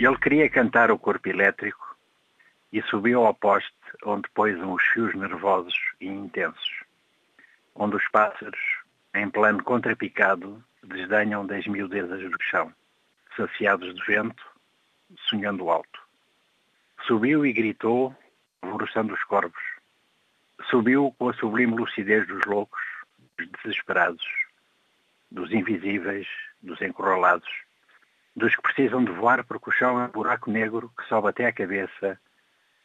Ele queria cantar o corpo elétrico e subiu ao poste onde pôs uns fios nervosos e intensos, onde os pássaros, em plano contrapicado, desdenham das miudezas do chão, saciados de vento, sonhando alto. Subiu e gritou, alvoroçando os corvos. Subiu com a sublime lucidez dos loucos, dos desesperados, dos invisíveis, dos encurralados, dos que precisam de voar porque o chão é um buraco negro que sobe até a cabeça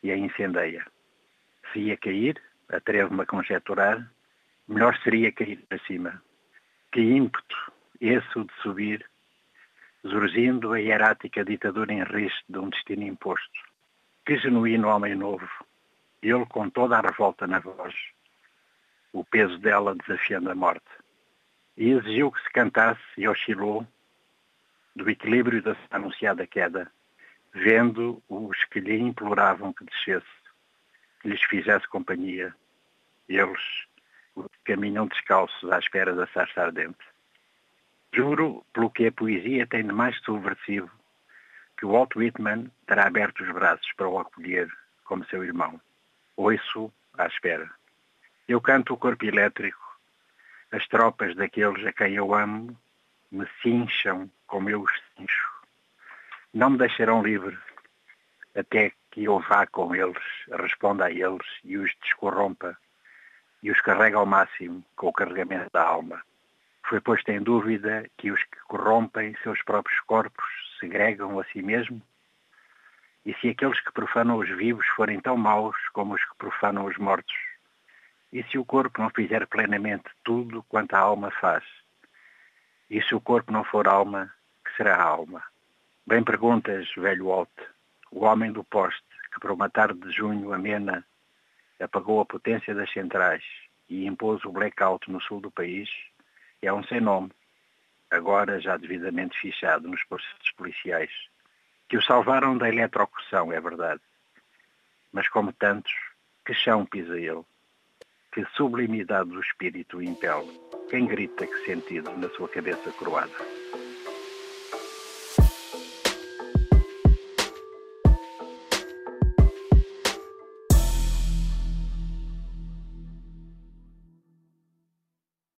e a incendeia. Se ia cair, atrevo-me a conjecturar, melhor seria cair para cima. Que ímpeto esse o de subir, zurzindo a hierática ditadura em risco de um destino imposto. Que genuíno homem novo, ele com toda a revolta na voz, o peso dela desafiando a morte. E exigiu que se cantasse e oscilou do equilíbrio da anunciada queda, vendo os que lhe imploravam que descesse, que lhes fizesse companhia. Eles caminham descalços à espera da sarça ardente. Juro pelo que a poesia tem de mais subversivo que Walt Whitman terá aberto os braços para o acolher como seu irmão. Ouço à espera. Eu canto o corpo elétrico, as tropas daqueles a quem eu amo me cincham como eu os cincho. Não me deixarão livre até que eu vá com eles, responda a eles e os descorrompa e os carrega ao máximo com o carregamento da alma. Foi posto em dúvida que os que corrompem seus próprios corpos segregam a si mesmo? E se aqueles que profanam os vivos forem tão maus como os que profanam os mortos? E se o corpo não fizer plenamente tudo quanto a alma faz? E se o corpo não for alma, será alma? Bem perguntas, velho Walt, o homem do poste, que por uma tarde de junho amena apagou a potência das centrais e impôs o blackout no sul do país, é um sem nome, agora já devidamente fichado nos processos policiais, que o salvaram da eletrocução, é verdade. Mas como tantos, que chão pisa ele? Que sublimidade do espírito impele? Quem grita que sentido na sua cabeça coroada?